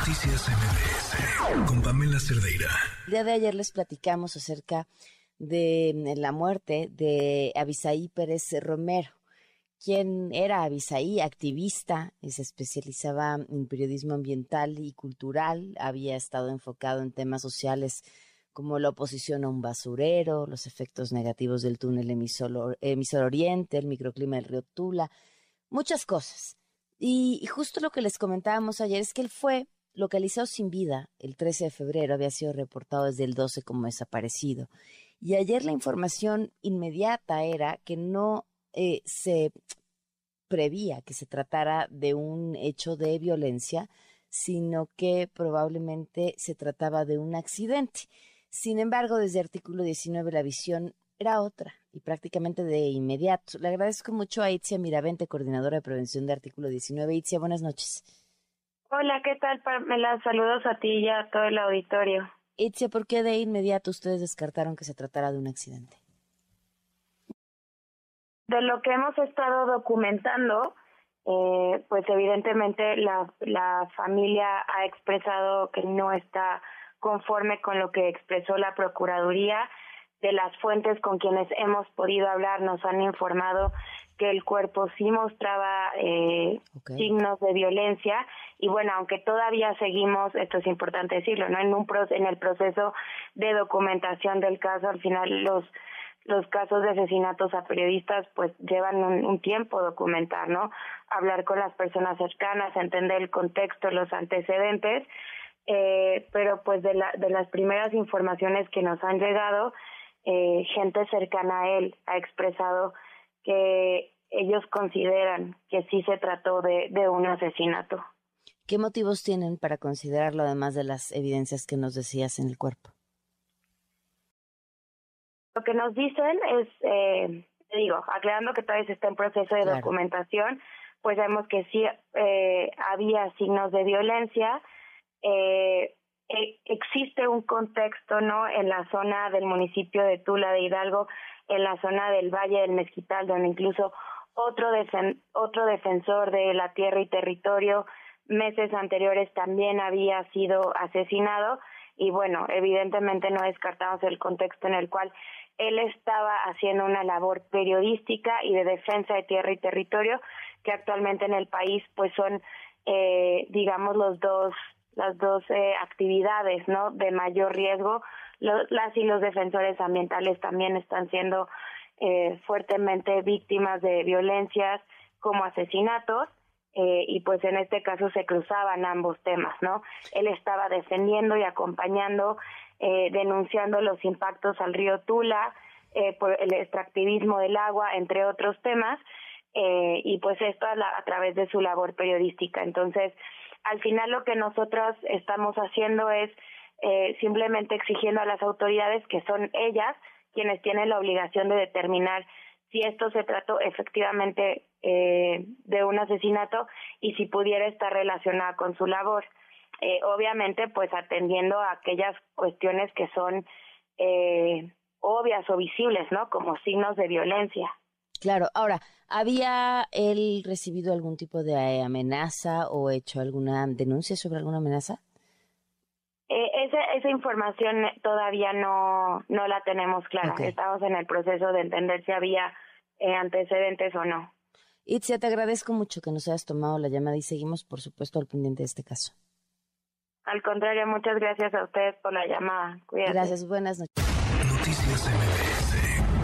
Noticias MBS con Pamela Cerdeira. El día de ayer les platicamos acerca de mm, la muerte de Abisaí Pérez Romero, quien era Abisaí, activista, y se especializaba en periodismo ambiental y cultural, había estado enfocado en temas sociales como la oposición a un basurero, los efectos negativos del túnel emisor, emisor Oriente, el microclima del río Tula, muchas cosas. Y, justo lo que les comentábamos ayer es que él fue localizado sin vida el 13 de febrero, había sido reportado desde el 12 como desaparecido. Y ayer la información inmediata era que no eh, se prevía que se tratara de un hecho de violencia, sino que probablemente se trataba de un accidente. Sin embargo, desde artículo 19 la visión era otra y prácticamente de inmediato. Le agradezco mucho a Itzia Miravente, coordinadora de prevención de artículo 19. Itzia, buenas noches. Hola, ¿qué tal, Pamela? Saludos a ti y a todo el auditorio. Itzia, ¿por qué de inmediato ustedes descartaron que se tratara de un accidente? De lo que hemos estado documentando, eh, pues evidentemente la, la familia ha expresado que no está conforme con lo que expresó la Procuraduría de las fuentes con quienes hemos podido hablar nos han informado que el cuerpo sí mostraba eh, signos de violencia. Y bueno aunque todavía seguimos esto es importante decirlo no en un en el proceso de documentación del caso al final los los casos de asesinatos a periodistas pues llevan un, un tiempo documentar no hablar con las personas cercanas entender el contexto los antecedentes. Eh, pero pues de, la, de las primeras informaciones que nos han llegado eh, gente cercana a él ha expresado que ellos consideran que sí se trató de, de un asesinato. ¿Qué motivos tienen para considerarlo además de las evidencias que nos decías en el cuerpo? Lo que nos dicen es, eh, digo, aclarando que todavía está en proceso de documentación, pues vemos que sí eh, había signos de violencia, eh, existe un contexto no en la zona del municipio de Tula de Hidalgo en la zona del Valle del Mezquital donde incluso otro otro defensor de la tierra y territorio meses anteriores también había sido asesinado. Y bueno evidentemente no descartamos el contexto en el cual él estaba haciendo una labor periodística y de defensa de tierra y territorio que actualmente en el país pues son eh, digamos los dos las dos eh, actividades no de mayor riesgo. Las y los defensores ambientales también están siendo eh, fuertemente víctimas de violencias como asesinatos eh, y pues en este caso se cruzaban ambos temas no él estaba defendiendo y acompañando eh, denunciando los impactos al río Tula por el extractivismo del agua entre otros temas y pues esto a, a través de su labor periodística. Entonces al final lo que nosotros estamos haciendo es eh, simplemente exigiendo a las autoridades que son ellas quienes tienen la obligación de determinar si esto se trató efectivamente eh, de un asesinato y si pudiera estar relacionada con su labor. Eh, obviamente, pues atendiendo a aquellas cuestiones que son eh, obvias o visibles, ¿no? Como signos de violencia. Claro, ahora, ¿había él recibido algún tipo de amenaza o hecho alguna denuncia sobre alguna amenaza? Eh, esa, esa información todavía no, no la tenemos clara. Estamos en el proceso de entender si había eh, antecedentes o no. Itzia, te agradezco mucho que nos hayas tomado la llamada y seguimos, por supuesto, al pendiente de este caso. Al contrario, muchas gracias a ustedes por la llamada. Cuídate. Gracias, buenas noches. Noticias MBS